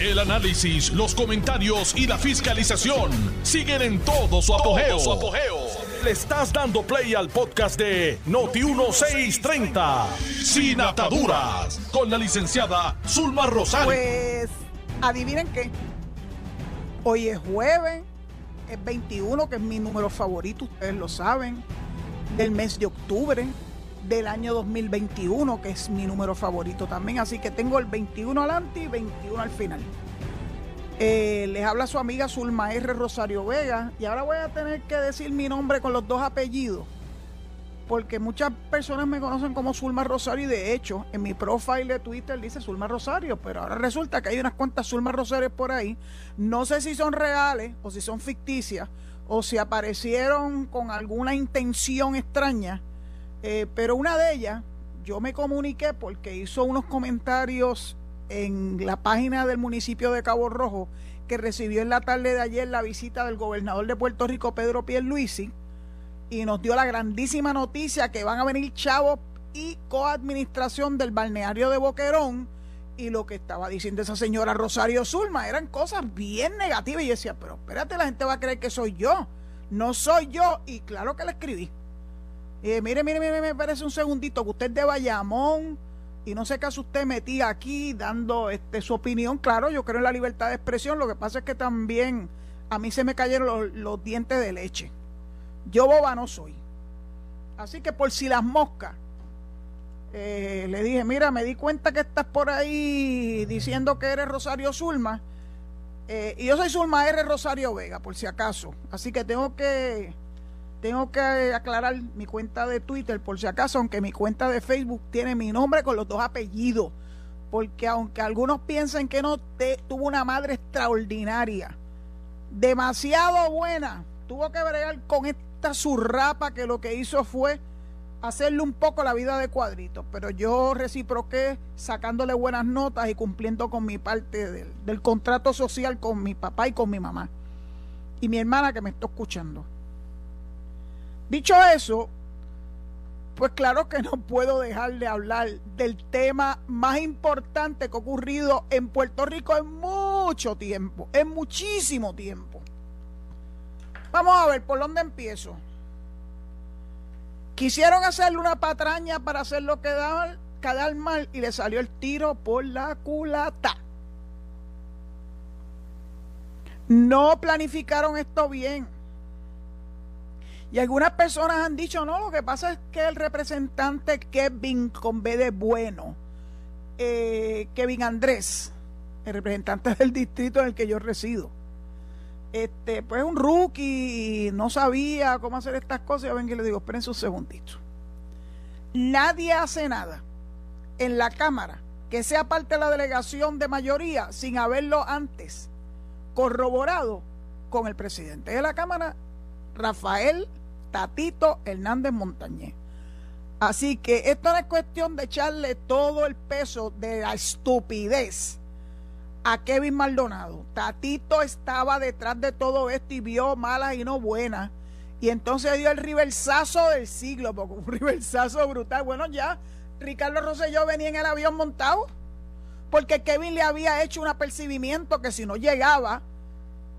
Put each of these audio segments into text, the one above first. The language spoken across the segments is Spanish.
El análisis, los comentarios y la fiscalización siguen en todo su apogeo. Le estás dando play al podcast de Noti1630, Sin Ataduras, con la licenciada Zulma Rosario. Pues, adivinen qué. Hoy es jueves, es 21, que es mi número favorito, ustedes lo saben, del mes de octubre del año 2021, que es mi número favorito también. Así que tengo el 21 adelante y 21 al final. Eh, les habla su amiga Zulma R. Rosario Vega. Y ahora voy a tener que decir mi nombre con los dos apellidos. Porque muchas personas me conocen como Zulma Rosario y de hecho en mi profile de Twitter dice Zulma Rosario, pero ahora resulta que hay unas cuantas Zulma Rosario por ahí. No sé si son reales o si son ficticias o si aparecieron con alguna intención extraña eh, pero una de ellas, yo me comuniqué porque hizo unos comentarios en la página del municipio de Cabo Rojo que recibió en la tarde de ayer la visita del gobernador de Puerto Rico, Pedro Pierluisi, y nos dio la grandísima noticia que van a venir chavos y coadministración del balneario de Boquerón y lo que estaba diciendo esa señora Rosario Zulma. Eran cosas bien negativas. Y yo decía, pero espérate, la gente va a creer que soy yo, no soy yo y claro que le escribí mire, mire, mire, me parece un segundito que usted es de Bayamón y no sé qué hace usted metida aquí dando este, su opinión. Claro, yo creo en la libertad de expresión. Lo que pasa es que también a mí se me cayeron los, dientes de leche. Yo boba no soy. Así que por si las moscas, eh, le dije, mira, me di cuenta que estás por ahí diciendo que eres Rosario Zulma. Eh, y yo soy Zulma R. Rosario Vega, por si acaso. Así que tengo que tengo que aclarar mi cuenta de Twitter, por si acaso, aunque mi cuenta de Facebook tiene mi nombre con los dos apellidos. Porque aunque algunos piensen que no, te, tuvo una madre extraordinaria, demasiado buena, tuvo que bregar con esta zurrapa que lo que hizo fue hacerle un poco la vida de cuadritos. Pero yo reciproqué sacándole buenas notas y cumpliendo con mi parte del, del contrato social con mi papá y con mi mamá. Y mi hermana que me está escuchando. Dicho eso, pues claro que no puedo dejar de hablar del tema más importante que ha ocurrido en Puerto Rico en mucho tiempo, en muchísimo tiempo. Vamos a ver por dónde empiezo. Quisieron hacerle una patraña para hacerlo quedar, quedar mal y le salió el tiro por la culata. No planificaron esto bien. Y algunas personas han dicho, no, lo que pasa es que el representante Kevin con B de bueno, eh, Kevin Andrés, el representante del distrito en el que yo resido, este, pues un rookie, no sabía cómo hacer estas cosas. Yo ven que le digo, esperen un segundito. Nadie hace nada en la Cámara que sea parte de la delegación de mayoría sin haberlo antes corroborado con el presidente de la Cámara, Rafael Tatito Hernández Montañez. Así que esto no es cuestión de echarle todo el peso de la estupidez a Kevin Maldonado. Tatito estaba detrás de todo esto y vio malas y no buenas. Y entonces dio el riversazo del siglo, porque un riversazo brutal. Bueno, ya Ricardo Rosselló venía en el avión montado, porque Kevin le había hecho un apercibimiento que si no llegaba,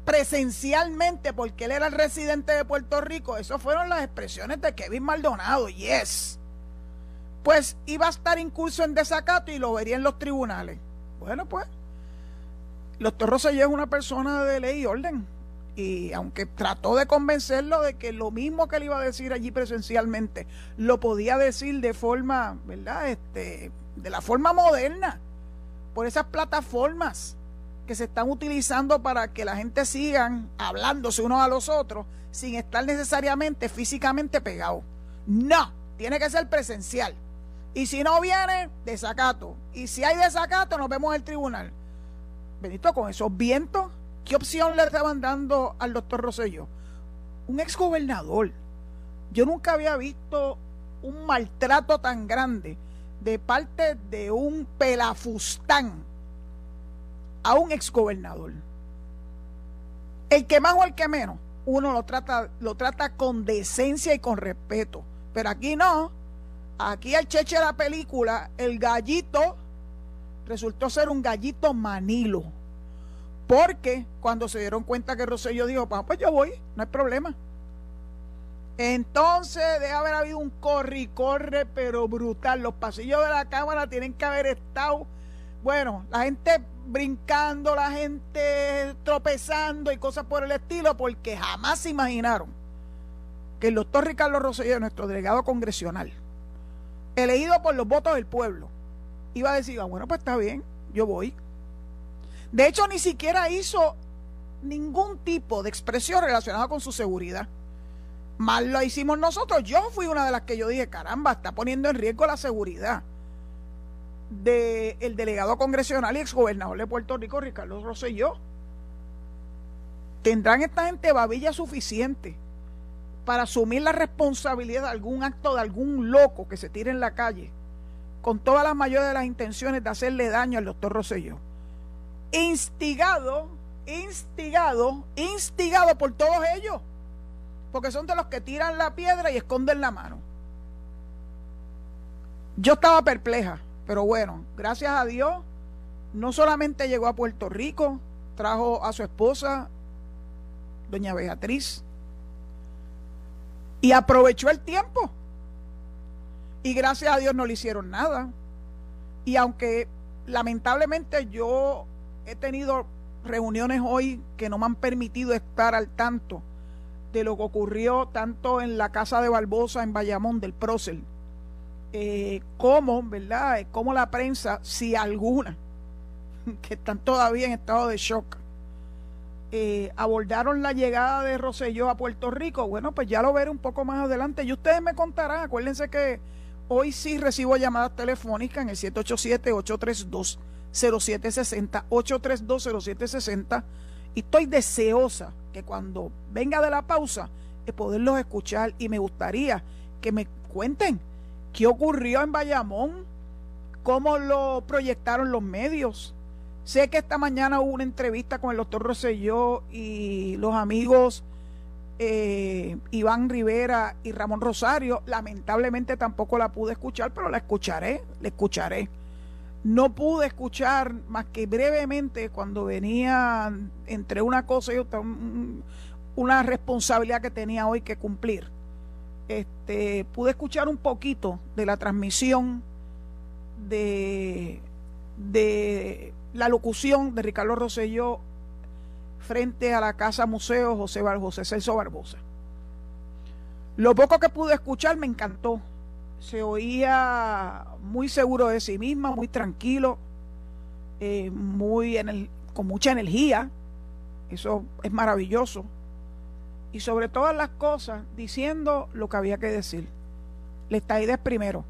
presencialmente porque él era el residente de Puerto Rico, esas fueron las expresiones de Kevin Maldonado, yes. Pues iba a estar incurso en desacato y lo vería en los tribunales. Bueno, pues, los Torros es una persona de ley y orden. Y aunque trató de convencerlo de que lo mismo que él iba a decir allí presencialmente, lo podía decir de forma, ¿verdad? Este, de la forma moderna, por esas plataformas que se están utilizando para que la gente sigan hablándose unos a los otros sin estar necesariamente físicamente pegado. No, tiene que ser presencial. Y si no viene, desacato. Y si hay desacato, nos vemos en el tribunal. Benito, con esos vientos, ¿qué opción le estaban dando al doctor Rosselló? Un exgobernador. Yo nunca había visto un maltrato tan grande de parte de un pelafustán a un exgobernador. El que más o el que menos, uno lo trata, lo trata con decencia y con respeto. Pero aquí no. Aquí el cheche de la película, el gallito, resultó ser un gallito manilo. Porque cuando se dieron cuenta que Rosselló dijo, pues yo voy, no hay problema. Entonces debe haber habido un corre y corre, pero brutal. Los pasillos de la Cámara tienen que haber estado, bueno, la gente brincando, la gente tropezando y cosas por el estilo, porque jamás se imaginaron que el doctor Ricardo Rosselló, nuestro delegado congresional, elegido por los votos del pueblo, iba a decir, ah, bueno, pues está bien, yo voy. De hecho, ni siquiera hizo ningún tipo de expresión relacionada con su seguridad. Mal lo hicimos nosotros. Yo fui una de las que yo dije, caramba, está poniendo en riesgo la seguridad del delegado congresional y exgobernador de Puerto Rico, Ricardo Rosselló. ¿Tendrán esta gente babilla suficiente para asumir la responsabilidad de algún acto de algún loco que se tire en la calle con todas las mayores de las intenciones de hacerle daño al doctor Rosselló? Instigado, instigado, instigado por todos ellos, porque son de los que tiran la piedra y esconden la mano. Yo estaba perpleja pero bueno, gracias a Dios, no solamente llegó a Puerto Rico, trajo a su esposa, doña Beatriz, y aprovechó el tiempo. Y gracias a Dios no le hicieron nada. Y aunque lamentablemente yo he tenido reuniones hoy que no me han permitido estar al tanto de lo que ocurrió tanto en la casa de Barbosa en Bayamón del Procel eh, cómo, ¿verdad? Cómo la prensa, si alguna, que están todavía en estado de shock, eh, abordaron la llegada de Roselló a Puerto Rico. Bueno, pues ya lo veré un poco más adelante y ustedes me contarán. Acuérdense que hoy sí recibo llamadas telefónicas en el 787-832-0760, 832-0760 y estoy deseosa que cuando venga de la pausa de poderlos escuchar y me gustaría que me cuenten ¿Qué ocurrió en Bayamón? ¿Cómo lo proyectaron los medios? Sé que esta mañana hubo una entrevista con el doctor Rosselló y los amigos eh, Iván Rivera y Ramón Rosario. Lamentablemente tampoco la pude escuchar, pero la escucharé, la escucharé. No pude escuchar más que brevemente cuando venía entre una cosa y otra, una responsabilidad que tenía hoy que cumplir este, pude escuchar un poquito de la transmisión de, de la locución de Ricardo Rosselló frente a la Casa Museo José, José Celso Barbosa. Lo poco que pude escuchar me encantó. Se oía muy seguro de sí misma, muy tranquilo, eh, muy con mucha energía. Eso es maravilloso y sobre todas las cosas diciendo lo que había que decir. La estadidad es primero.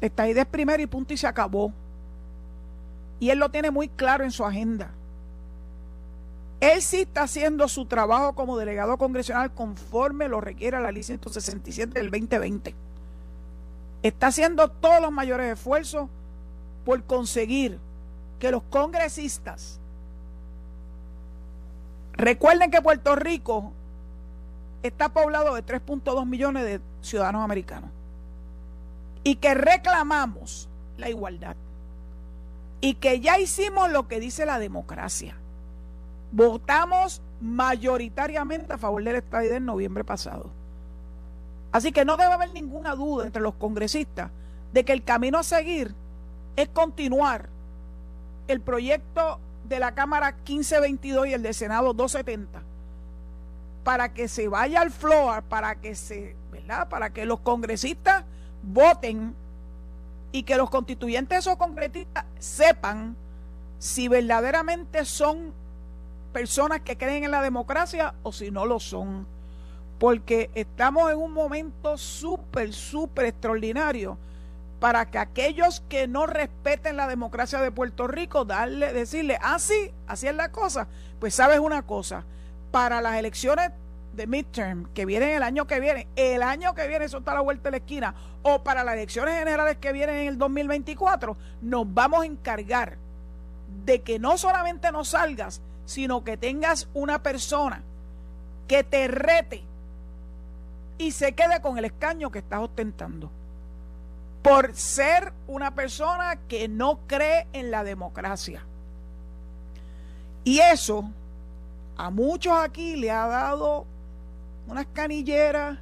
La estadidad es primero y punto y se acabó. Y él lo tiene muy claro en su agenda. Él sí está haciendo su trabajo como delegado congresional conforme lo requiere la ley 167 del 2020. Está haciendo todos los mayores esfuerzos por conseguir que los congresistas Recuerden que Puerto Rico está poblado de 3.2 millones de ciudadanos americanos y que reclamamos la igualdad y que ya hicimos lo que dice la democracia. Votamos mayoritariamente a favor del estadía en noviembre pasado. Así que no debe haber ninguna duda entre los congresistas de que el camino a seguir es continuar el proyecto de la Cámara 1522 y el de Senado 270 para que se vaya al floor, para que se, ¿verdad? Para que los congresistas voten y que los constituyentes esos congresistas sepan si verdaderamente son personas que creen en la democracia o si no lo son. Porque estamos en un momento súper, súper extraordinario para que aquellos que no respeten la democracia de Puerto Rico, darle, decirle, ah, sí, así es la cosa. Pues sabes una cosa, para las elecciones de midterm que vienen el año que viene, el año que viene, eso está a la vuelta de la esquina, o para las elecciones generales que vienen en el 2024, nos vamos a encargar de que no solamente no salgas, sino que tengas una persona que te rete y se quede con el escaño que estás ostentando por ser una persona que no cree en la democracia. Y eso a muchos aquí le ha dado unas canilleras,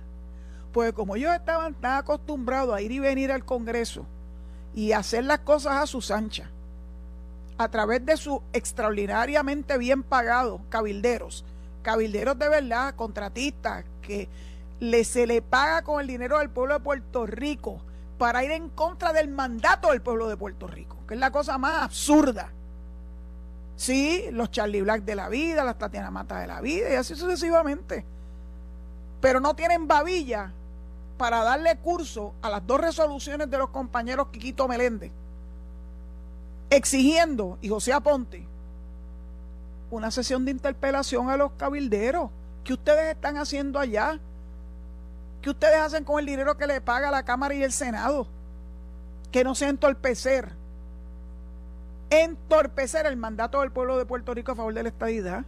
pues como ellos estaban tan acostumbrados a ir y venir al Congreso y hacer las cosas a sus anchas, a través de sus extraordinariamente bien pagados cabilderos, cabilderos de verdad, contratistas, que le, se le paga con el dinero del pueblo de Puerto Rico para ir en contra del mandato del pueblo de Puerto Rico, que es la cosa más absurda. Sí, los Charlie Black de la vida, las Tatiana Mata de la vida y así sucesivamente. Pero no tienen babilla para darle curso a las dos resoluciones de los compañeros Quiquito Meléndez, exigiendo, y José Aponte, una sesión de interpelación a los cabilderos. ¿Qué ustedes están haciendo allá? ¿Qué ustedes hacen con el dinero que le paga la Cámara y el Senado? Que no sea entorpecer. Entorpecer el mandato del pueblo de Puerto Rico a favor de la estadidad.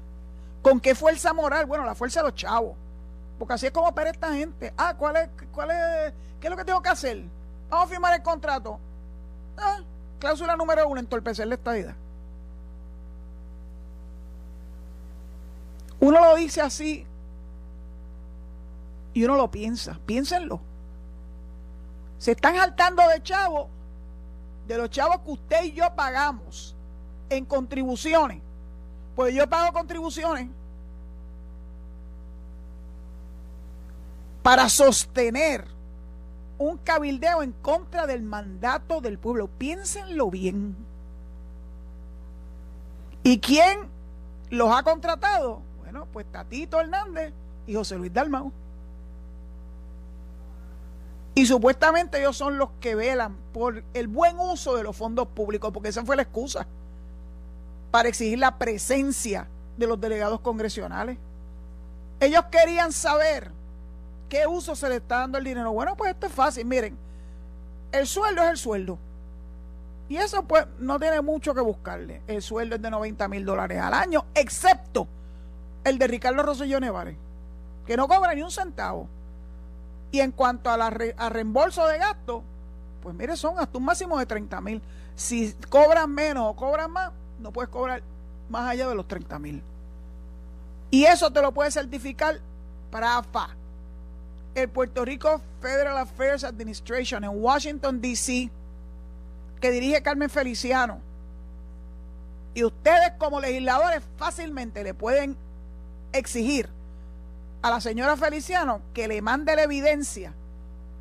¿Con qué fuerza moral? Bueno, la fuerza de los chavos. Porque así es como opera esta gente. Ah, ¿cuál es, cuál es, ¿qué es lo que tengo que hacer? Vamos a firmar el contrato. Ah, cláusula número uno, entorpecer la estadidad. Uno lo dice así y uno lo piensa. Piénsenlo. Se están saltando de chavos, de los chavos que usted y yo pagamos en contribuciones. Pues yo pago contribuciones para sostener un cabildeo en contra del mandato del pueblo. Piénsenlo bien. ¿Y quién los ha contratado? Bueno, pues Tatito Hernández y José Luis Dalmau. Y supuestamente ellos son los que velan por el buen uso de los fondos públicos, porque esa fue la excusa para exigir la presencia de los delegados congresionales. Ellos querían saber qué uso se le está dando el dinero. Bueno, pues esto es fácil. Miren, el sueldo es el sueldo. Y eso pues no tiene mucho que buscarle. El sueldo es de 90 mil dólares al año, excepto el de Ricardo Rosselló Nevares, que no cobra ni un centavo. Y en cuanto a, la reembolso de gastos, pues mire, son hasta un máximo de 30 mil. Si cobran menos o cobran más, no puedes cobrar más allá de los 30 mil. Y eso te lo puede certificar para el Puerto Rico Federal Affairs Administration en Washington, D.C., que dirige Carmen Feliciano. Y ustedes como legisladores fácilmente le pueden exigir a la señora Feliciano que le mande la evidencia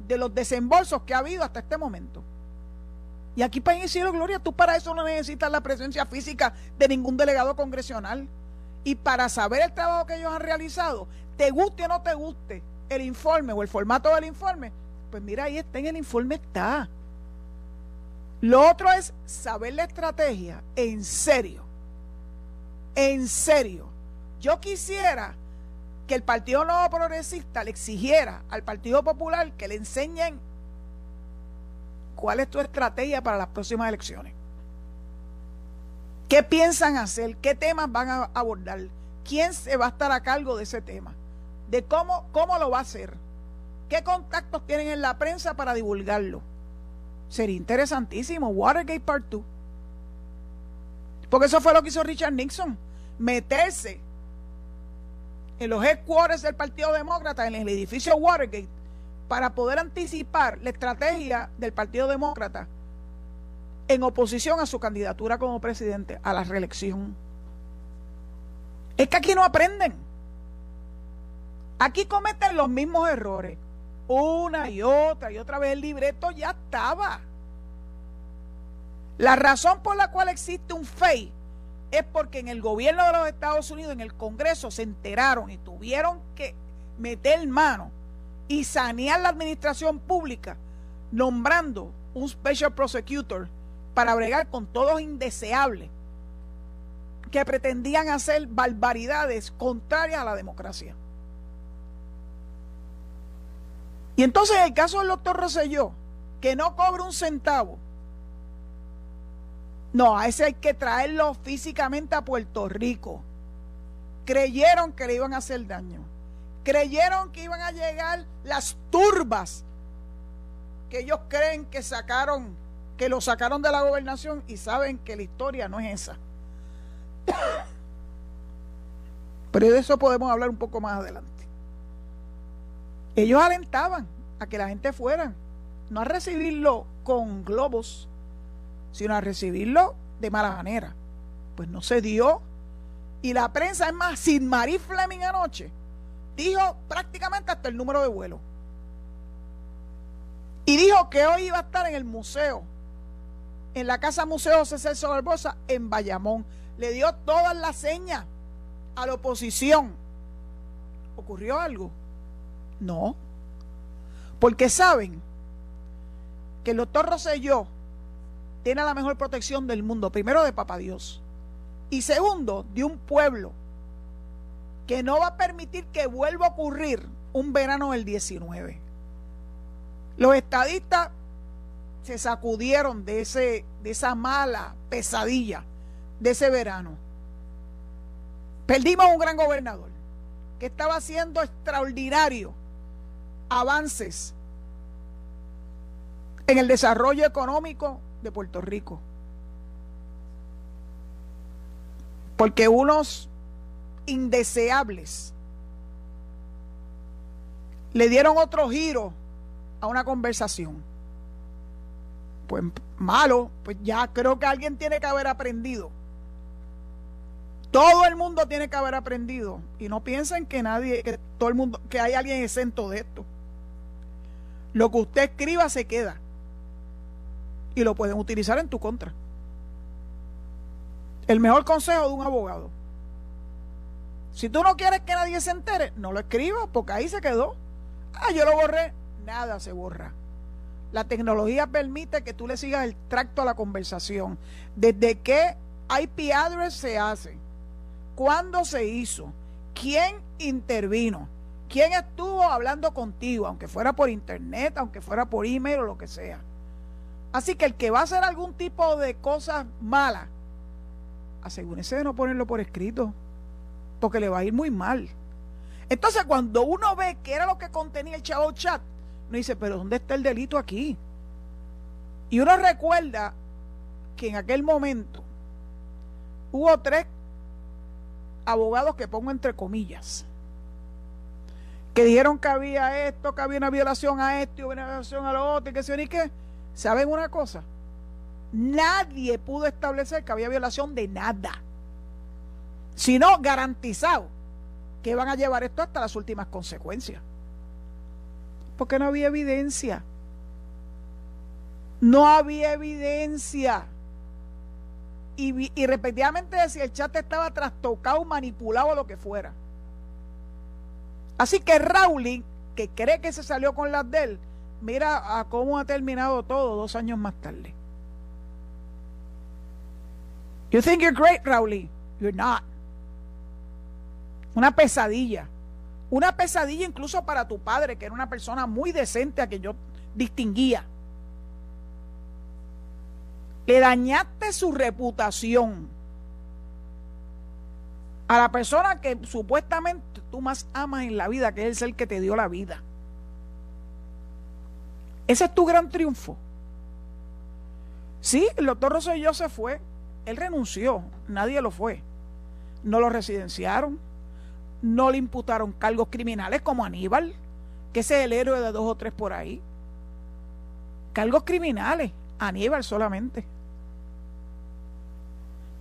de los desembolsos que ha habido hasta este momento. Y aquí, para cielo, Gloria, tú para eso no necesitas la presencia física de ningún delegado congresional. Y para saber el trabajo que ellos han realizado, te guste o no te guste el informe o el formato del informe, pues mira, ahí está en el informe, está. Lo otro es saber la estrategia en serio. En serio. Yo quisiera que el Partido Nuevo Progresista le exigiera al Partido Popular que le enseñen cuál es tu estrategia para las próximas elecciones. ¿Qué piensan hacer? ¿Qué temas van a abordar? ¿Quién se va a estar a cargo de ese tema? ¿De cómo, cómo lo va a hacer? ¿Qué contactos tienen en la prensa para divulgarlo? Sería interesantísimo. Watergate Part 2. Porque eso fue lo que hizo Richard Nixon. Meterse en los headquarters del Partido Demócrata, en el edificio Watergate, para poder anticipar la estrategia del Partido Demócrata en oposición a su candidatura como presidente a la reelección. Es que aquí no aprenden. Aquí cometen los mismos errores. Una y otra y otra vez el libreto ya estaba. La razón por la cual existe un FEI es porque en el gobierno de los Estados Unidos, en el Congreso, se enteraron y tuvieron que meter mano y sanear la administración pública, nombrando un special prosecutor para bregar con todos indeseables que pretendían hacer barbaridades contrarias a la democracia. Y entonces en el caso del doctor Rosselló, que no cobra un centavo, no, a ese hay que traerlo físicamente a Puerto Rico. Creyeron que le iban a hacer daño. Creyeron que iban a llegar las turbas que ellos creen que sacaron, que lo sacaron de la gobernación y saben que la historia no es esa. Pero de eso podemos hablar un poco más adelante. Ellos alentaban a que la gente fuera, no a recibirlo con globos, sino a recibirlo de mala manera. Pues no se dio. Y la prensa, es más, sin Marie Fleming anoche, dijo prácticamente hasta el número de vuelo. Y dijo que hoy iba a estar en el museo, en la casa museo César Barbosa, en Bayamón. Le dio todas las señas a la oposición. ¿Ocurrió algo? No. Porque saben que el doctor Rosselló tiene la mejor protección del mundo. Primero de Papá Dios. Y segundo, de un pueblo que no va a permitir que vuelva a ocurrir un verano del 19. Los estadistas se sacudieron de, ese, de esa mala pesadilla de ese verano. Perdimos un gran gobernador que estaba haciendo extraordinario avances en el desarrollo económico de Puerto Rico. Porque unos indeseables le dieron otro giro a una conversación. Pues malo, pues ya creo que alguien tiene que haber aprendido. Todo el mundo tiene que haber aprendido. Y no piensen que nadie, que todo el mundo, que hay alguien exento de esto. Lo que usted escriba se queda. Y lo pueden utilizar en tu contra. El mejor consejo de un abogado. Si tú no quieres que nadie se entere, no lo escribas porque ahí se quedó. Ah, yo lo borré nada se borra. La tecnología permite que tú le sigas el tracto a la conversación. Desde qué IP address se hace, cuándo se hizo, quién intervino, quién estuvo hablando contigo, aunque fuera por internet, aunque fuera por email o lo que sea. Así que el que va a hacer algún tipo de cosas malas, asegúrese de no ponerlo por escrito, porque le va a ir muy mal. Entonces, cuando uno ve que era lo que contenía el chavo chat, uno dice, pero ¿dónde está el delito aquí? Y uno recuerda que en aquel momento hubo tres abogados que pongo entre comillas, que dijeron que había esto, que había una violación a esto y una violación a lo otro y que se ni qué. ¿Saben una cosa? Nadie pudo establecer que había violación de nada, sino garantizado que van a llevar esto hasta las últimas consecuencias porque no había evidencia. No había evidencia. Y, y repetidamente decía, el chat estaba trastocado, manipulado lo que fuera. Así que Rowling, que cree que se salió con las de él, mira a cómo ha terminado todo dos años más tarde. You think you're great, Rowling? You're not. Una pesadilla. Una pesadilla incluso para tu padre, que era una persona muy decente a que yo distinguía. Le dañaste su reputación a la persona que supuestamente tú más amas en la vida, que es el que te dio la vida. Ese es tu gran triunfo. Sí, el doctor Rosselló se fue. Él renunció. Nadie lo fue. No lo residenciaron no le imputaron cargos criminales como Aníbal, que ese es el héroe de dos o tres por ahí. Cargos criminales, Aníbal solamente.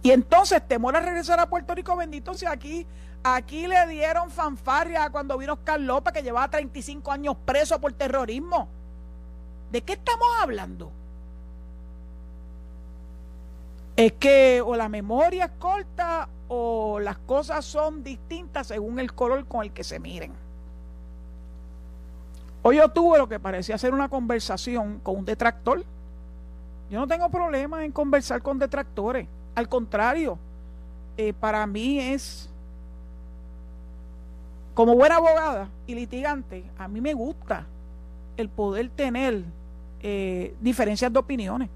Y entonces temor a regresar a Puerto Rico, bendito sea aquí. Aquí le dieron fanfarria cuando vino Oscar López, que llevaba 35 años preso por terrorismo. ¿De qué estamos hablando? Es que o la memoria es corta o las cosas son distintas según el color con el que se miren. Hoy yo tuve lo que parecía ser una conversación con un detractor. Yo no tengo problema en conversar con detractores. Al contrario, eh, para mí es, como buena abogada y litigante, a mí me gusta el poder tener eh, diferencias de opiniones.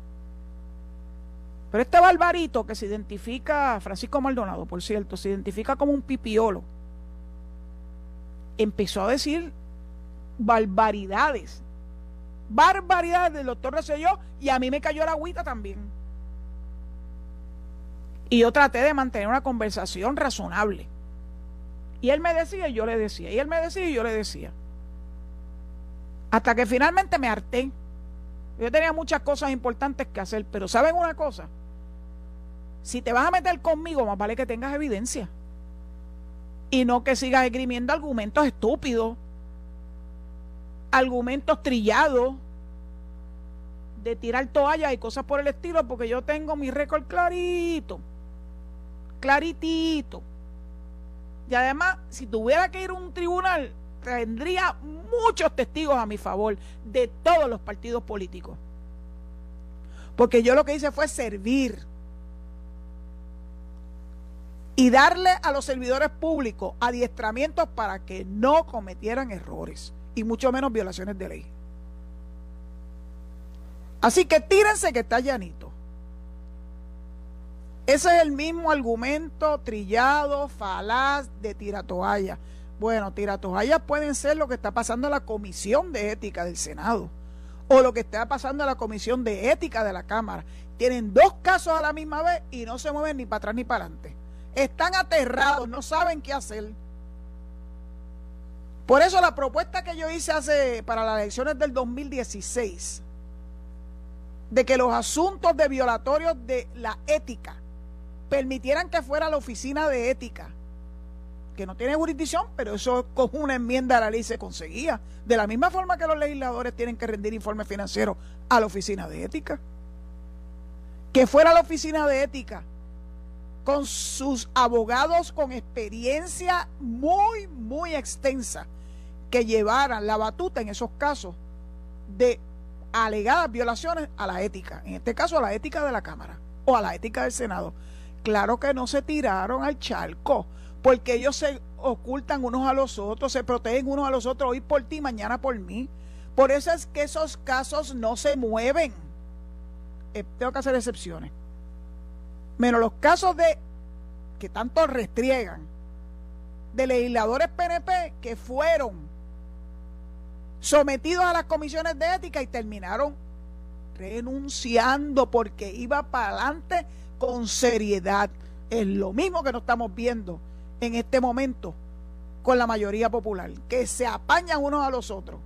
Pero este barbarito que se identifica, Francisco Maldonado, por cierto, se identifica como un pipiolo, empezó a decir barbaridades. Barbaridades del doctor Rosselló y a mí me cayó la agüita también. Y yo traté de mantener una conversación razonable. Y él me decía y yo le decía. Y él me decía y yo le decía. Hasta que finalmente me harté. Yo tenía muchas cosas importantes que hacer, pero ¿saben una cosa? Si te vas a meter conmigo, más vale que tengas evidencia. Y no que sigas esgrimiendo argumentos estúpidos, argumentos trillados, de tirar toallas y cosas por el estilo, porque yo tengo mi récord clarito, claritito. Y además, si tuviera que ir a un tribunal, tendría muchos testigos a mi favor de todos los partidos políticos. Porque yo lo que hice fue servir y darle a los servidores públicos adiestramientos para que no cometieran errores y mucho menos violaciones de ley. Así que tírense que está llanito. Ese es el mismo argumento trillado, falaz de tiratoalla. Bueno, tiratoallas pueden ser lo que está pasando en la Comisión de Ética del Senado o lo que está pasando en la Comisión de Ética de la Cámara. Tienen dos casos a la misma vez y no se mueven ni para atrás ni para adelante. Están aterrados, no saben qué hacer. Por eso la propuesta que yo hice hace para las elecciones del 2016 de que los asuntos de violatorios de la ética permitieran que fuera la oficina de ética, que no tiene jurisdicción, pero eso con una enmienda a la ley se conseguía. De la misma forma que los legisladores tienen que rendir informes financieros a la oficina de ética. Que fuera la oficina de ética con sus abogados con experiencia muy, muy extensa, que llevaran la batuta en esos casos de alegadas violaciones a la ética, en este caso a la ética de la Cámara o a la ética del Senado. Claro que no se tiraron al charco, porque ellos se ocultan unos a los otros, se protegen unos a los otros, hoy por ti, mañana por mí. Por eso es que esos casos no se mueven. Eh, tengo que hacer excepciones. Menos los casos de que tanto restriegan de legisladores PNP que fueron sometidos a las comisiones de ética y terminaron renunciando porque iba para adelante con seriedad. Es lo mismo que nos estamos viendo en este momento con la mayoría popular, que se apañan unos a los otros.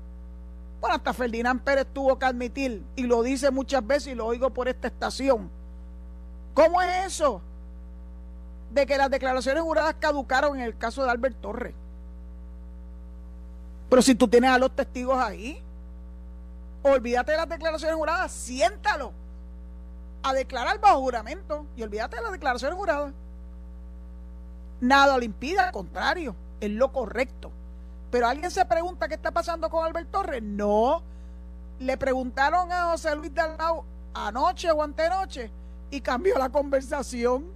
Bueno, hasta Ferdinand Pérez tuvo que admitir, y lo dice muchas veces y lo oigo por esta estación. ¿Cómo es eso? De que las declaraciones juradas caducaron en el caso de Albert Torres. Pero si tú tienes a los testigos ahí, olvídate de las declaraciones juradas, siéntalo a declarar bajo juramento y olvídate de las declaraciones juradas. Nada lo impide, al contrario, es lo correcto. Pero alguien se pregunta qué está pasando con Albert Torres. No. Le preguntaron a José Luis Dalmau anoche o antenoche y cambió la conversación.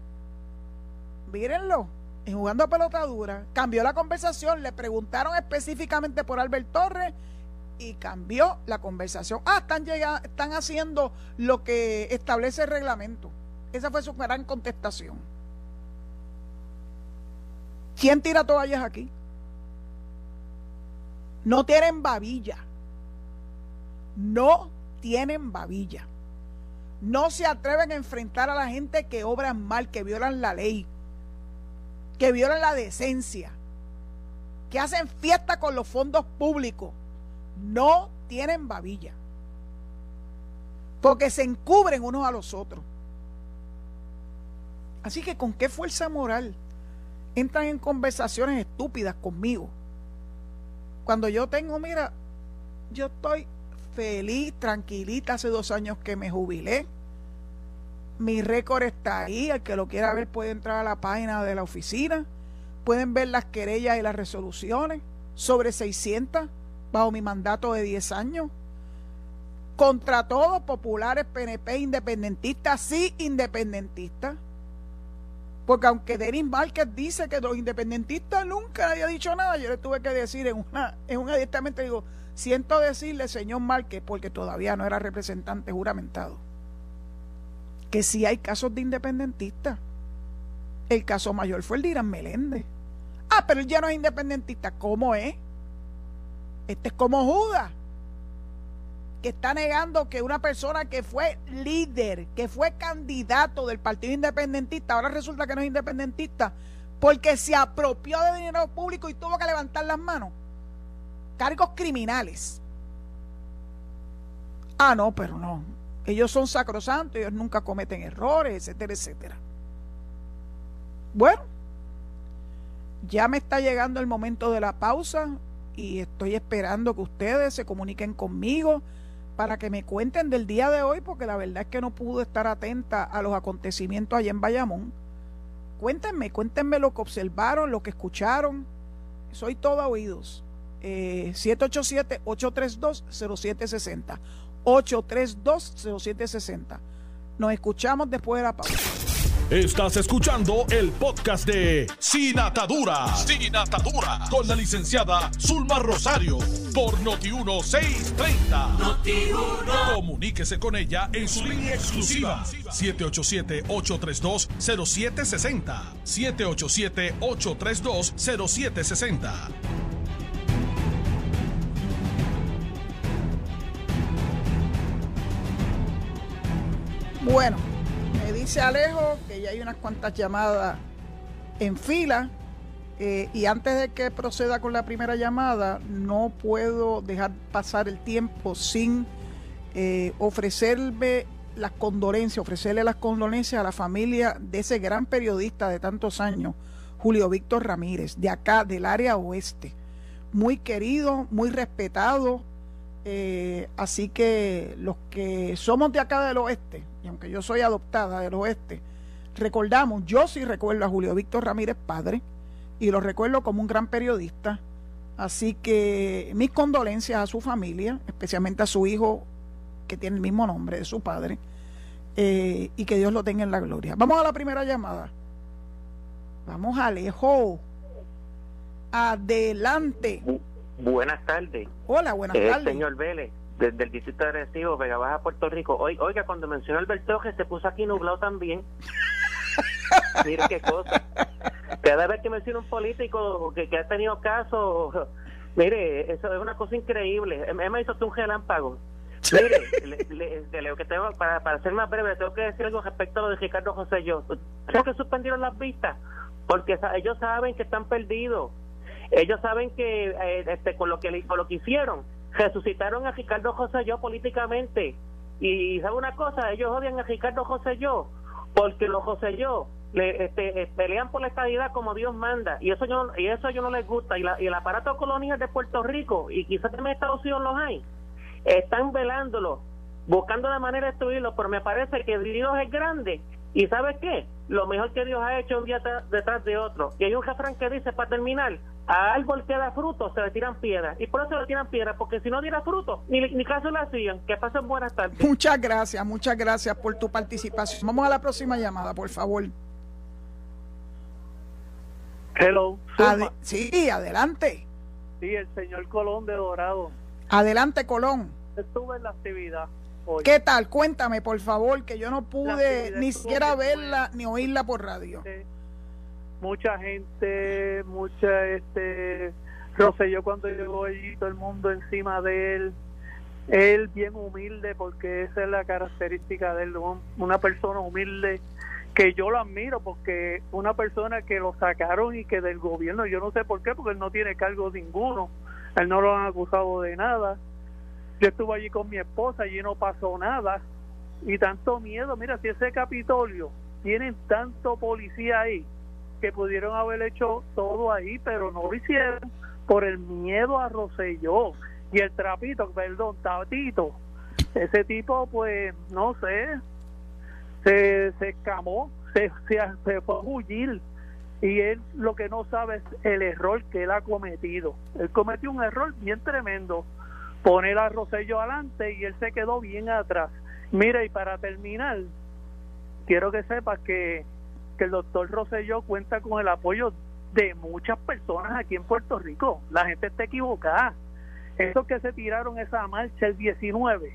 Mírenlo en jugando a pelota dura, cambió la conversación, le preguntaron específicamente por Albert Torres y cambió la conversación. Ah, están, llegando, están haciendo lo que establece el reglamento. Esa fue su gran contestación. ¿Quién tira toallas aquí? No tienen babilla. No tienen babilla. No se atreven a enfrentar a la gente que obran mal, que violan la ley que violan la decencia, que hacen fiesta con los fondos públicos, no tienen babilla. Porque se encubren unos a los otros. Así que con qué fuerza moral entran en conversaciones estúpidas conmigo. Cuando yo tengo, mira, yo estoy feliz, tranquilita, hace dos años que me jubilé mi récord está ahí. El que lo quiera ver puede entrar a la página de la oficina. Pueden ver las querellas y las resoluciones. Sobre 600 bajo mi mandato de 10 años. Contra todos, populares, PNP, independentistas, sí independentistas. Porque aunque Denis Márquez dice que los independentistas nunca había dicho nada, yo le tuve que decir en una, en un adiestramiento, digo, siento decirle, señor Márquez, porque todavía no era representante juramentado que sí hay casos de independentistas. El caso mayor fue el de Irán Meléndez. Ah, pero él ya no es independentista. ¿Cómo es? Este es como Judas, que está negando que una persona que fue líder, que fue candidato del Partido Independentista, ahora resulta que no es independentista, porque se apropió de dinero público y tuvo que levantar las manos. Cargos criminales. Ah, no, pero no. Ellos son sacrosantos, ellos nunca cometen errores, etcétera, etcétera. Bueno, ya me está llegando el momento de la pausa y estoy esperando que ustedes se comuniquen conmigo para que me cuenten del día de hoy, porque la verdad es que no pude estar atenta a los acontecimientos allá en Bayamón. Cuéntenme, cuéntenme lo que observaron, lo que escucharon. Soy todo oídos. 787-832-0760. 832-0760. Nos escuchamos después de la pausa. Estás escuchando el podcast de Sin Atadura. Sin Atadura. Con la licenciada Zulma Rosario. Por Noti1630. Noti1. Comuníquese con ella en su línea exclusiva. 787-832-0760. 787-832-0760. Bueno dice Alejo que ya hay unas cuantas llamadas en fila. Eh, y antes de que proceda con la primera llamada, no puedo dejar pasar el tiempo sin eh, ofrecerme las condolencias, ofrecerle las condolencias a la familia de ese gran periodista de tantos años, Julio Víctor Ramírez, de acá, del área oeste. Muy querido, muy respetado. Eh, así que los que somos de acá del oeste, y aunque yo soy adoptada del oeste, recordamos, yo sí recuerdo a Julio Víctor Ramírez padre, y lo recuerdo como un gran periodista. Así que mis condolencias a su familia, especialmente a su hijo, que tiene el mismo nombre de su padre, eh, y que Dios lo tenga en la gloria. Vamos a la primera llamada. Vamos, Alejo. Adelante. buenas tardes. Hola, buenas eh, tardes. Señor Vélez desde el distrito de Recibo, Vega Baja, Puerto Rico. oiga, cuando mencionó Alberto que se puso aquí nublado también. Mire qué cosa. Cada vez que menciona un político que, ha tenido caso, mire, eso es una cosa increíble. Em, me hizo un gelámpago. Mire, le, que tengo, para, para ser más breve, tengo que decir algo respecto a lo de Ricardo José Yo. Creo que suspendieron las vistas porque ellos saben que están perdidos. Ellos saben que eh, este, con lo que con lo que hicieron resucitaron a Ricardo José yo políticamente. Y sabe una cosa, ellos odian a Ricardo José yo porque los José yo le, este, eh, pelean por la estabilidad como Dios manda y eso yo y eso yo no les gusta y, la, y el aparato colonial de Puerto Rico y quizás también Estados Unidos los hay están velándolo buscando la manera de destruirlo pero me parece que Dios es grande y ¿sabes qué? Lo mejor que Dios ha hecho un día detrás de otro. Y hay un refrán que dice, para terminar, a árbol que da fruto se le tiran piedras. Y por eso le tiran piedras, porque si no diera fruto, ni, ni caso le hacían. Que pasen buenas tardes. Muchas gracias, muchas gracias por tu participación. Vamos a la próxima llamada, por favor. Hello. sí, adelante. Sí, el señor Colón de Dorado. Adelante, Colón. Estuve en la actividad. ¿Qué tal? Cuéntame, por favor, que yo no pude ni siquiera verla ni oírla por radio. Mucha gente, mucha, este, yo cuando llegó allí, todo el mundo encima de él. Él bien humilde, porque esa es la característica de él, una persona humilde que yo lo admiro porque una persona que lo sacaron y que del gobierno, yo no sé por qué, porque él no tiene cargo ninguno, él no lo han acusado de nada, yo estuve allí con mi esposa, allí no pasó nada. Y tanto miedo, mira, si ese Capitolio tienen tanto policía ahí que pudieron haber hecho todo ahí, pero no lo hicieron por el miedo a Roselló y el trapito, perdón, Tatito. Ese tipo, pues, no sé, se, se escamó, se, se, se fue a huir y él lo que no sabe es el error que él ha cometido. Él cometió un error bien tremendo poner a Rosello adelante y él se quedó bien atrás. Mira, y para terminar, quiero que sepas que, que el doctor Rosello cuenta con el apoyo de muchas personas aquí en Puerto Rico. La gente está equivocada. Esos que se tiraron esa marcha el 19,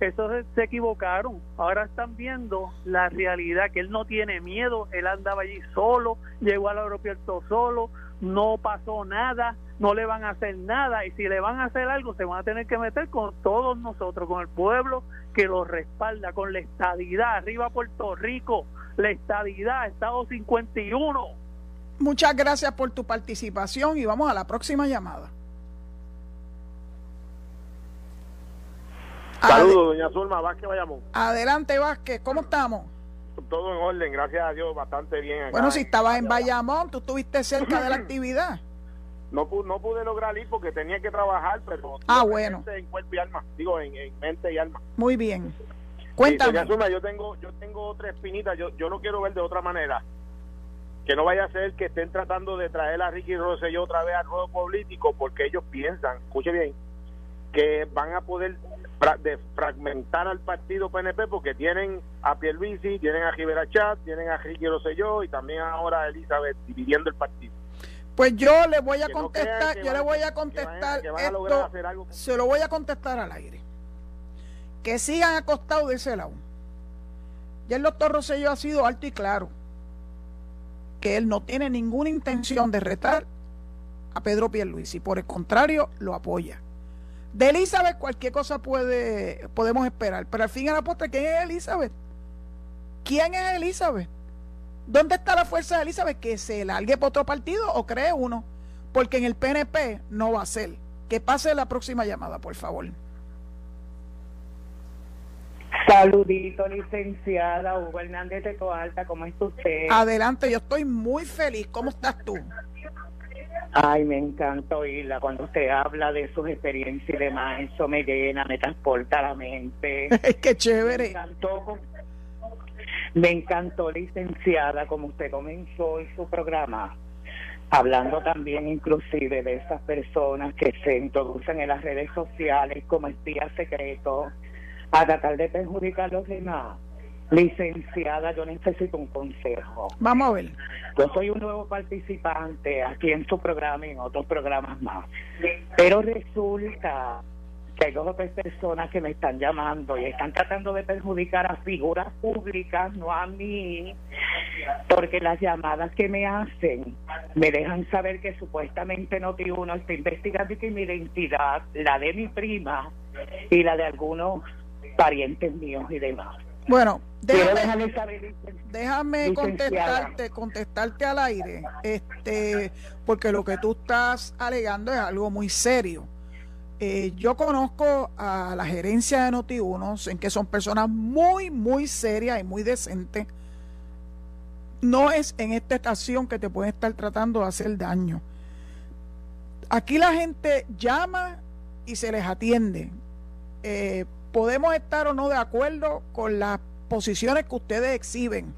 esos se equivocaron. Ahora están viendo la realidad, que él no tiene miedo, él andaba allí solo, llegó al aeropuerto solo, no pasó nada, no le van a hacer nada y si le van a hacer algo se van a tener que meter con todos nosotros, con el pueblo que lo respalda, con la estadidad, arriba Puerto Rico, la estadidad, Estado 51. Muchas gracias por tu participación y vamos a la próxima llamada. Saludos, doña Zulma Vázquez Bayamón. Adelante, Vázquez, ¿cómo estamos? Todo en orden, gracias a Dios, bastante bien. Acá bueno, si estabas en Bayamón, tú estuviste cerca de la actividad. No, no pude lograr ir porque tenía que trabajar, pero ah, bueno. en cuerpo y alma, digo, en, mente y alma. Muy bien. Cuéntame. Sí, yo tengo, yo tengo otra espinita, yo, yo lo quiero ver de otra manera. Que no vaya a ser que estén tratando de traer a Ricky Rosselló otra vez al ruedo político porque ellos piensan, escuche bien, que van a poder de fragmentar al partido PNP porque tienen a Pierluisi, tienen a Rivera Chat, tienen a Ricky Rosselló y también ahora a Elizabeth dividiendo el partido. Pues yo le voy a contestar, yo le voy a contestar esto, se lo voy a contestar al aire. Que sigan acostados de ese lado. Ya el doctor Rosselló ha sido alto y claro que él no tiene ninguna intención de retar a Pedro Pierluisi, por el contrario, lo apoya. De Elizabeth cualquier cosa puede podemos esperar, pero al fin y al postre, ¿quién es Elizabeth? ¿Quién es Elizabeth? ¿Dónde está la fuerza de Elizabeth? Que se largue por otro partido o cree uno, porque en el PNP no va a ser. Que pase la próxima llamada, por favor. Saludito, licenciada Hugo Hernández de Toalta, ¿cómo está usted? Adelante, yo estoy muy feliz. ¿Cómo estás tú? Ay, me encanta oírla cuando usted habla de sus experiencias y demás. Eso me llena, me transporta la mente. ¡Qué chévere! Me encantó, me encantó, licenciada, como usted comenzó en su programa, hablando también inclusive de esas personas que se introducen en las redes sociales como espías secretos a tratar de perjudicar a los demás. Licenciada, yo necesito un consejo. Vamos a ver. Yo soy un nuevo participante aquí en su programa y en otros programas más. Pero resulta que hay dos personas que me están llamando y están tratando de perjudicar a figuras públicas, no a mí, porque las llamadas que me hacen me dejan saber que supuestamente Noti1 está investigando que mi identidad, la de mi prima y la de algunos parientes míos y demás. Bueno, déjame, déjame contestarte, contestarte al aire, este, porque lo que tú estás alegando es algo muy serio. Eh, yo conozco a la gerencia de Noti1, en que son personas muy, muy serias y muy decentes. No es en esta estación que te pueden estar tratando de hacer daño. Aquí la gente llama y se les atiende. Eh, podemos estar o no de acuerdo con las posiciones que ustedes exhiben,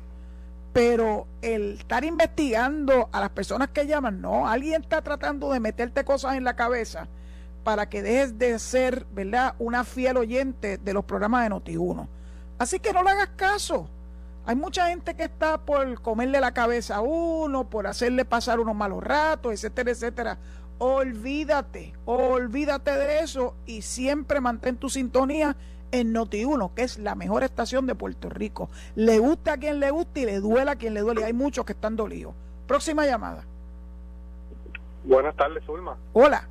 pero el estar investigando a las personas que llaman, no, alguien está tratando de meterte cosas en la cabeza para que dejes de ser, ¿verdad?, una fiel oyente de los programas de Noti1. Así que no le hagas caso. Hay mucha gente que está por comerle la cabeza a uno, por hacerle pasar unos malos ratos, etcétera, etcétera. Olvídate, olvídate de eso y siempre mantén tu sintonía en Noti1, que es la mejor estación de Puerto Rico. Le gusta a quien le guste y le duela a quien le duele. Hay muchos que están dolidos. Próxima llamada. Buenas tardes, Zulma. Hola.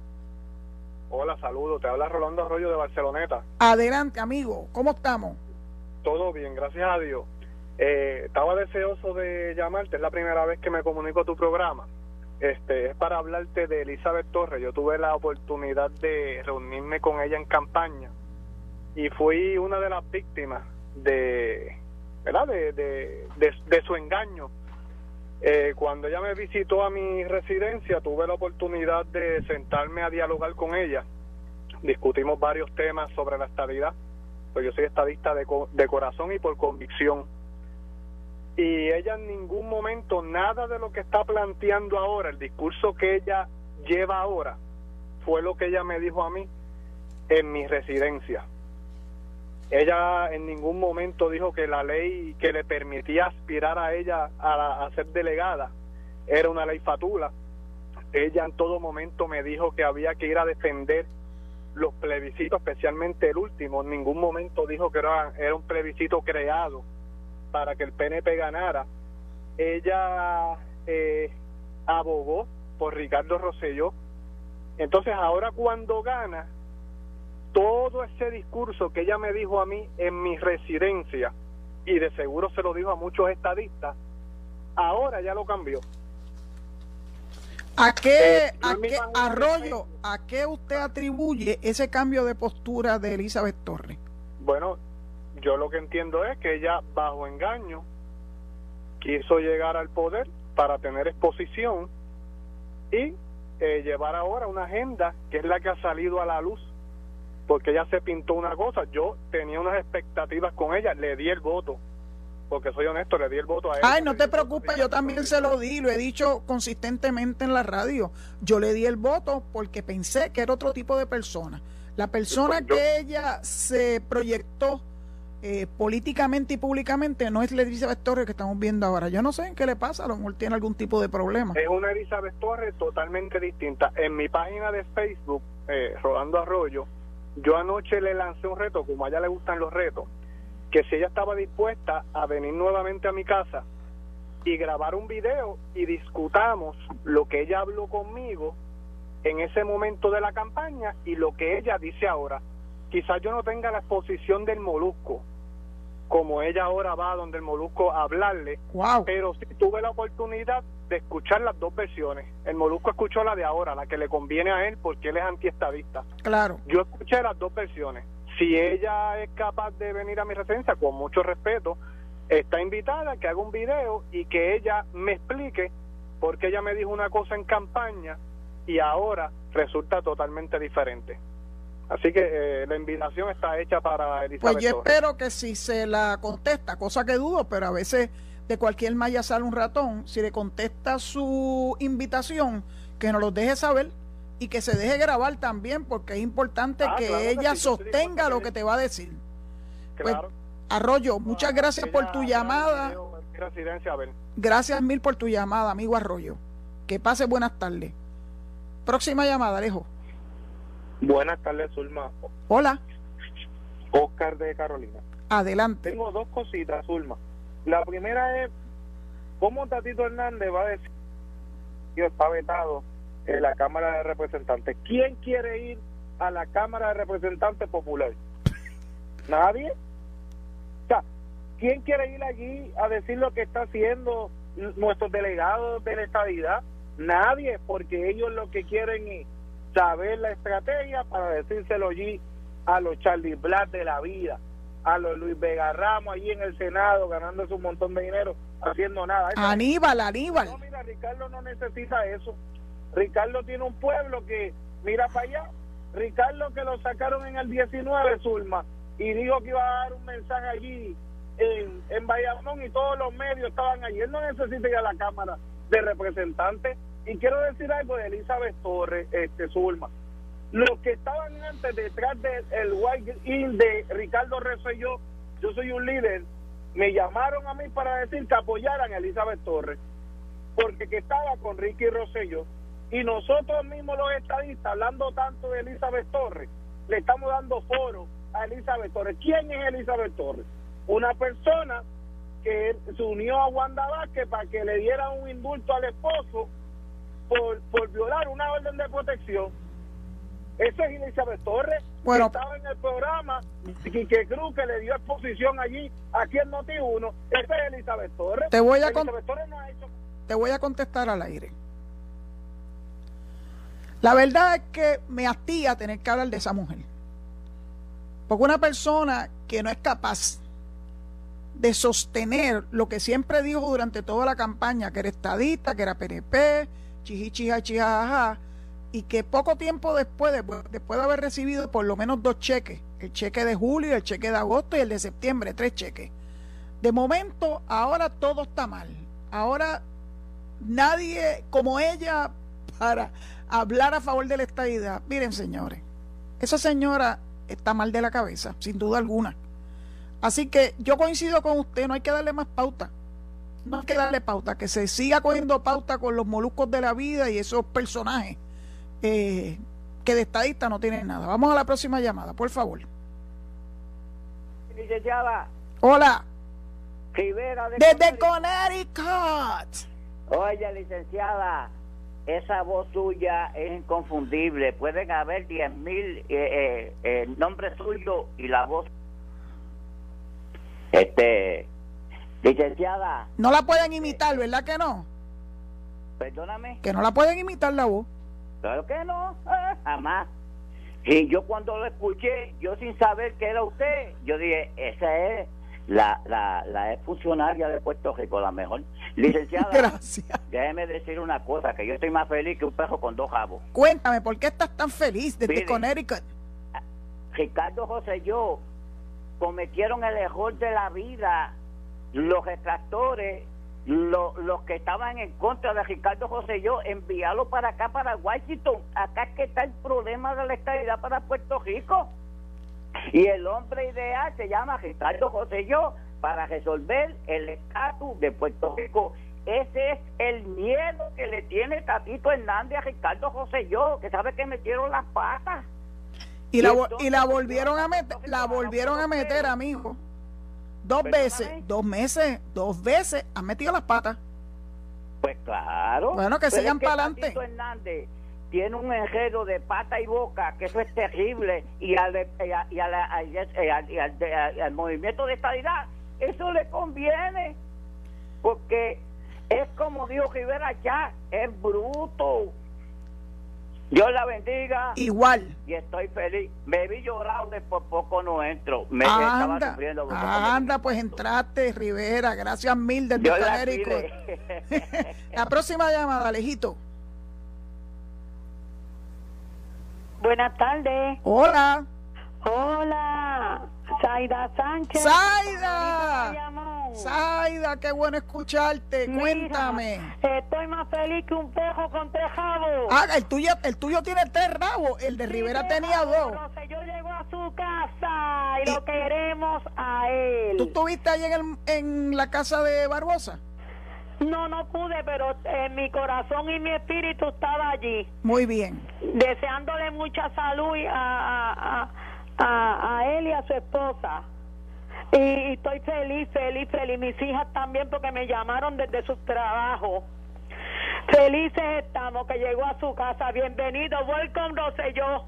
Hola, saludo. Te habla Rolando Arroyo de Barceloneta. Adelante, amigo. ¿Cómo estamos? Todo bien, gracias a Dios. Eh, estaba deseoso de llamarte. Es la primera vez que me comunico a tu programa este, es para hablarte de Elizabeth Torres. Yo tuve la oportunidad de reunirme con ella en campaña y fui una de las víctimas de, ¿verdad? De, de, su engaño. Eh, cuando ella me visitó a mi residencia, tuve la oportunidad de sentarme a dialogar con ella. Discutimos varios temas sobre la estabilidad, pues yo soy estadista de, de corazón y por convicción y ella en ningún momento nada de lo que está planteando ahora, el discurso que ella lleva ahora, fue lo que ella me dijo a mí en mi residencia. Ella en ningún momento dijo que la ley que le permitía aspirar a ella a, a ser delegada era una ley fatula. Ella en todo momento me dijo que había que ir a defender los plebiscitos, especialmente el último. En ningún momento dijo que era, era un plebiscito creado para que el PNP ganara, ella eh, abogó por Ricardo Rosselló. Entonces ahora cuando gana, todo ese discurso que ella me dijo a mí en mi residencia, y de seguro se lo dijo a muchos estadistas, ahora ya lo cambió. ¿A qué, Eh, a qué arroyo, a qué usted atribuye ese cambio de postura de Elizabeth Torres? Bueno, yo lo que entiendo es que ella, bajo engaño, quiso llegar al poder para tener exposición y eh, llevar ahora una agenda que es la que ha salido a la luz, porque ella se pintó una cosa. Yo tenía unas expectativas con ella, le di el voto, porque soy honesto, le di el voto a ella. Ay, no te preocupes, yo también se lo di, lo he dicho consistentemente en la radio. Yo le di el voto porque pensé que era otro tipo de persona. La persona Pues yo- que ella se proyectó eh, políticamente y públicamente no es la Elizabeth Torres que estamos viendo ahora. Yo no sé en qué le pasa, a lo mejor tiene algún tipo de problema. Es una Elizabeth Torres totalmente distinta. En mi página de Facebook, eh, Rolando Arroyo, yo anoche le lancé un reto, como a ella le gustan los retos, que si ella estaba dispuesta a venir nuevamente a mi casa y grabar un video y discutamos lo que ella habló conmigo en ese momento de la campaña y lo que ella dice ahora. Quizás yo no tenga la exposición del molusco, como ella ahora va donde el molusco a hablarle, Wow. pero sí tuve la oportunidad de escuchar las dos versiones. El Molusco escuchó la de ahora, la que le conviene a él porque él es antiestadista. Claro. Yo escuché las dos versiones. Si ella es capaz de venir a mi residencia, con mucho respeto, está invitada a que haga un video y que ella me explique por qué ella me dijo una cosa en campaña y ahora resulta totalmente diferente. Así que eh, la invitación está hecha para Elizabeth Pues yo Torres. espero que si se la contesta, cosa que dudo, pero a veces de cualquier malla sale un ratón, si le contesta su invitación, que nos lo deje saber y que se deje grabar también, porque es importante Ah, que claro que ella sí, sostenga lo que te va a decir. Pues. Arroyo, muchas gracias por tu llamada. video a ver. Gracias mil por tu llamada, amigo Arroyo. Que pase buenas tardes. Próxima llamada, Alejo. Buenas tardes, Zulma. Hola, Oscar de Carolina. adelante. Tengo dos cositas, Zulma. La primera es, ¿cómo Tatito Hernández va a decir que está vetado en la Cámara de Representantes? ¿Quién quiere ir a la Cámara de Representantes Popular? ¿Nadie? O sea, ¿quién quiere ir allí a decir lo que está haciendo nuestros delegados de la estadidad? Nadie, porque ellos lo que quieren es saber la estrategia para decírselo allí a los Charlie Black de la vida, a los Luis Vega Ramos allí en el Senado ganándose un montón de dinero haciendo nada. Aníbal, Aníbal. no, mira, Ricardo no necesita eso. Ricardo tiene un pueblo que mira para allá. Ricardo que lo sacaron en el 19, Zulma, y dijo que iba a dar un mensaje allí en, en Bayamón y todos los medios estaban allí. Él no necesita ir a la Cámara de Representantes. Y quiero decir algo de Elizabeth Torres, este, Zulma. Los que estaban antes detrás del White In de Ricardo Rosselló, yo soy un líder, me llamaron a mí para decir que apoyaran a Elizabeth Torres porque que estaba con Ricky Rosselló y nosotros mismos los estadistas hablando tanto de Elizabeth Torres le estamos dando foro a Elizabeth Torres ¿quién es Elizabeth Torres? una persona que se unió a Wanda Vázquez para que le diera un indulto al esposo por, por violar una orden de protección eso es Elizabeth Torres Bueno. que estaba en el programa y que Cruz que le dio exposición allí aquí en Noti1 esa es Elizabeth Torres Te voy a con- Elizabeth Torres no ha hecho Te voy a contestar al aire. La verdad es que me hastía tener que hablar de esa mujer. Porque una persona que no es capaz de sostener lo que siempre dijo durante toda la campaña, que era estadista, que era PNP, chiji, chija, chijajaja, y que poco tiempo después, después, después de haber recibido por lo menos dos cheques, el cheque de julio, el cheque de agosto y el de septiembre, tres cheques. De momento, ahora todo está mal. Ahora nadie como ella para hablar a favor de la estadidad. Miren, señores, esa señora está mal de la cabeza, sin duda alguna. Así que yo coincido con usted, no hay que darle más pauta. No hay que darle pauta, que se siga cogiendo pauta con los moluscos de la vida y esos personajes eh, que de estadista no tienen nada. Vamos a la próxima llamada, por favor. Licenciada Hola, Rivera de desde Connecticut. Connecticut. Oye, licenciada, esa voz suya es inconfundible. Pueden haber 10 mil eh, eh, nombres suyos y la voz. Este, licenciada, No la pueden imitar, ¿verdad que no? Perdóname. Que no la pueden imitar la voz. Claro que no, ah, jamás. Y yo cuando lo escuché, yo sin saber que era usted, yo dije, esa es la, la, la ex funcionaria de Puerto Rico, la mejor. Licenciada, Gracias. déjeme decir una cosa, que yo estoy más feliz que un perro con dos jabos. Cuéntame, ¿por qué estás tan feliz desde Mire. Connecticut? Ricardo José y yo cometieron el error de la vida. Los retractores, lo- los que estaban en contra de Ricardo José y yo, enviarlo para acá, para Washington. Acá es que está el problema de la estabilidad para Puerto Rico. Y el hombre ideal se llama Ricardo José y yo para resolver el estatus de Puerto Rico. Ese es el miedo que le tiene Tatito Hernández a Ricardo José y yo, que sabe que metieron las patas. Y la, Y vo- entonces, y la yo- volvieron a meter, la volvieron a meter, amigo. Dos Perdóname. veces, dos meses, dos veces han metido las patas. Pues claro. Bueno, que sigan pa'lante. Tatito Hernández tiene un enredo de pata y boca, que eso es terrible, y al- y al movimiento de estabilidad, eso le conviene, porque es como dijo Rivera ya, es bruto. Dios la bendiga Igual. y estoy feliz. Me vi llorado de por poco no entro. Me estaba sufriendo. anda, me- pues entraste, Rivera. Gracias mil desde Dios la. La próxima llamada, Alejito. Buenas tardes. Hola. Hola. Zaida Sánchez. Zaida. Zaida, qué bueno escucharte. Mira, Cuéntame. Estoy más feliz que un perro con tres jabos. Ah, el tuyo, el tuyo tiene tres rabos. El de Sí, Rivera tenía dos. Rosselló llegó a su casa y, Y- lo queremos a él. ¿Tú estuviste ahí en, el- en la casa de Barbosa? No, no pude, pero en mi corazón y mi espíritu estaba allí, Muy bien. deseándole mucha salud a, a, a, a- a él y a su esposa. Y estoy feliz, feliz, feliz. Mis hijas también porque me llamaron desde su trabajo. Felices estamos que llegó a su casa. Bienvenido, welcome Rosselló.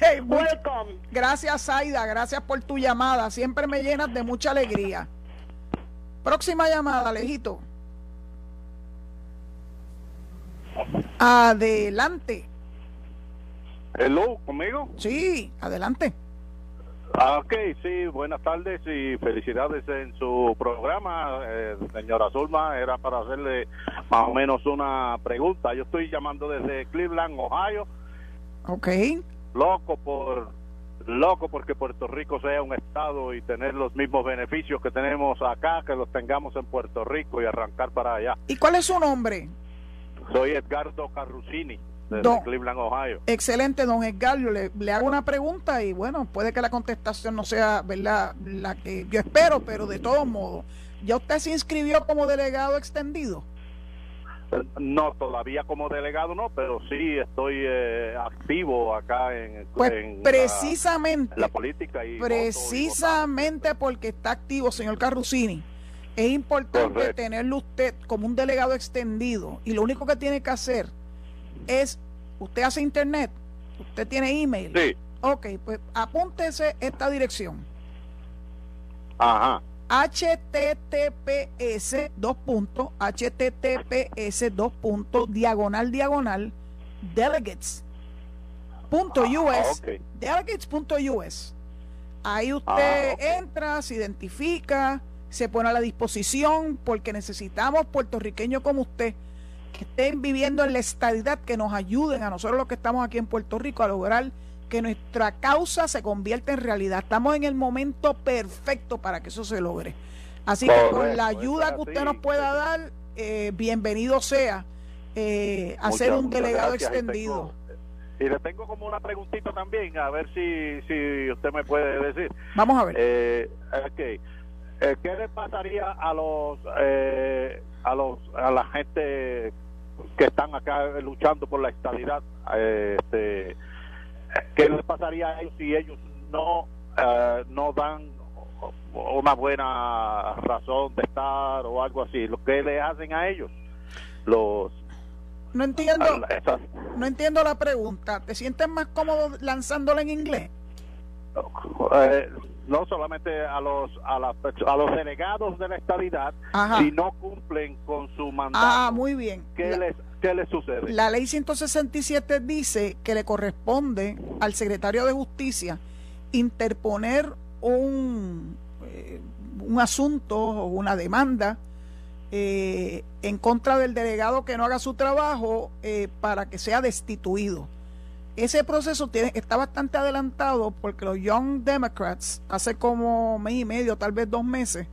Hey, Welcome. gracias, Zaida. Gracias por tu llamada. Siempre me llenas de mucha alegría. Próxima llamada, Alejito. Adelante. Hello, ¿conmigo? Sí, adelante. Ah, ok, sí, buenas tardes y felicidades en su programa, eh, señora Zulma. Era para hacerle más o menos una pregunta. Yo estoy llamando desde Cleveland, Ohio, Ok. loco por loco porque Puerto Rico sea un estado y tener los mismos beneficios que tenemos acá, que los tengamos en Puerto Rico y arrancar para allá. ¿Y cuál es su nombre? Soy Edgardo Carrusini, Don- Cleveland, Ohio. Excelente, don Edgar. Yo le, le hago una pregunta y bueno, puede que la contestación no sea ¿verdad? la que yo espero, pero de todos modos, ¿ya usted se inscribió como delegado extendido? No, todavía como delegado no, pero sí estoy eh, activo acá en, Pues en la- precisamente, en la política y voto y precisamente porque está activo, señor Carrusini, es importante Correcto. tenerlo usted como un delegado extendido y lo único que tiene que hacer es, usted hace internet, usted tiene email. Sí, Ok, pues apúntese esta dirección. ajá, https dos puntos https dos puntos diagonal diagonal delegates punto Ah, us ok. delegates punto us ahí usted Ah, ok. entra se identifica se pone a la disposición porque necesitamos puertorriqueños como usted que estén viviendo en la estabilidad que nos ayuden a nosotros los que estamos aquí en Puerto Rico a lograr que nuestra causa se convierta en realidad. Estamos en el momento perfecto para que eso se logre. Así que con la ayuda que usted nos pueda dar, eh, bienvenido sea eh, a Muchas- ser un delegado gracias, y extendido. tengo- Y le tengo como una preguntita también, a ver si, si usted me puede decir. Vamos a ver. Eh, ok. Eh, ¿Qué le pasaría a los, eh, a los, a la gente que están acá luchando por la estabilidad? Eh, este, ¿Qué les pasaría a ellos si ellos no, eh, no dan una buena razón de estar o algo así? ¿Lo que le hacen a ellos? Los, No entiendo, a- esas- no entiendo la pregunta. ¿Te sientes más cómodo lanzándola en inglés? Eh, no solamente a los a, perso- a los delegados de la estabilidad Ajá. si no cumplen con su mandato Ah, muy bien. ¿qué La- les ¿qué le sucede? La ley 167 dice que le corresponde al secretario de Justicia interponer un, eh, un asunto o una demanda eh, en contra del delegado que no haga su trabajo eh, para que sea destituido. Ese proceso tiene, está bastante adelantado porque los Young Democrats hace como mes y medio, tal vez dos meses,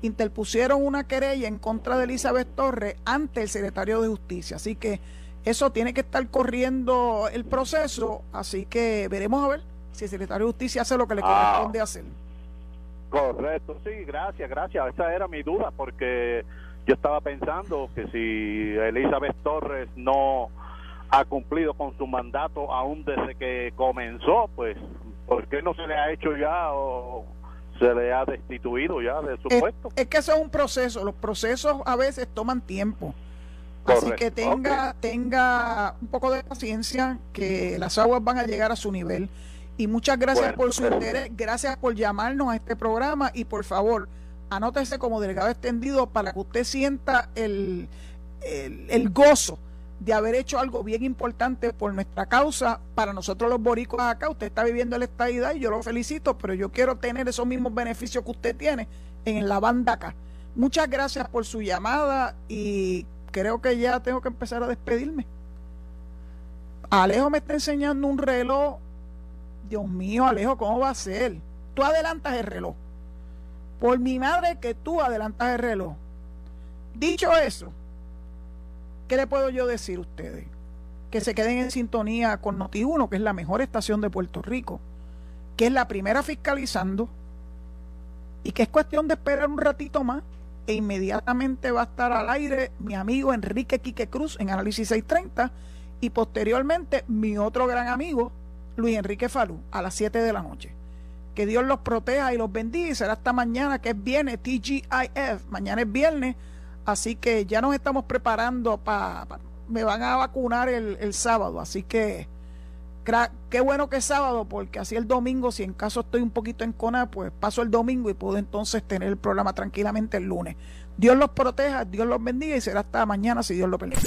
interpusieron una querella en contra de Elizabeth Torres ante el secretario de Justicia. Así que eso tiene que estar corriendo el proceso, así que veremos a ver si el secretario de Justicia hace lo que le Ah. corresponde hacer. Correcto, sí, gracias, gracias. Esa era mi duda porque yo estaba pensando que si Elizabeth Torres no ha cumplido con su mandato aún desde que comenzó, pues, ¿por qué no se le ha hecho ya o se le ha destituido ya de su Es, puesto? es que eso es un proceso, los procesos a veces toman tiempo. Así que tenga, tenga un poco de paciencia, que las aguas van a llegar a su nivel. Y muchas gracias Bueno, por su interés, gracias por llamarnos a este programa y por favor, anótese como delegado extendido para que usted sienta el, el, el gozo de haber hecho algo bien importante por nuestra causa, para nosotros los boricuas acá, usted está viviendo la estadidad y yo lo felicito, pero yo quiero tener esos mismos beneficios que usted tiene en la banda acá. Muchas gracias por su llamada y creo que ya tengo que empezar a despedirme. Alejo me está enseñando un reloj. Dios mío, Alejo, ¿cómo va a ser? Tú adelantas el reloj. Por mi madre que tú adelantas el reloj. Dicho eso, ¿qué le puedo yo decir a ustedes? Que se queden en sintonía con Noti1, que es la mejor estación de Puerto Rico, que es la primera fiscalizando y que es cuestión de esperar un ratito más e inmediatamente va a estar al aire mi amigo Enrique Quique Cruz en Análisis 630 y posteriormente mi otro gran amigo Luis Enrique Falú a las 7 de la noche. Que Dios los proteja y los bendiga y será hasta mañana que es viernes, TGIF, mañana es viernes, así que ya nos estamos preparando para... me van a vacunar el, el sábado, así que qué bueno que es sábado porque así el domingo, si en caso estoy un poquito en cona, pues paso el domingo y puedo entonces tener el programa tranquilamente el lunes. Dios los proteja, Dios los bendiga y será hasta mañana si Dios lo permite.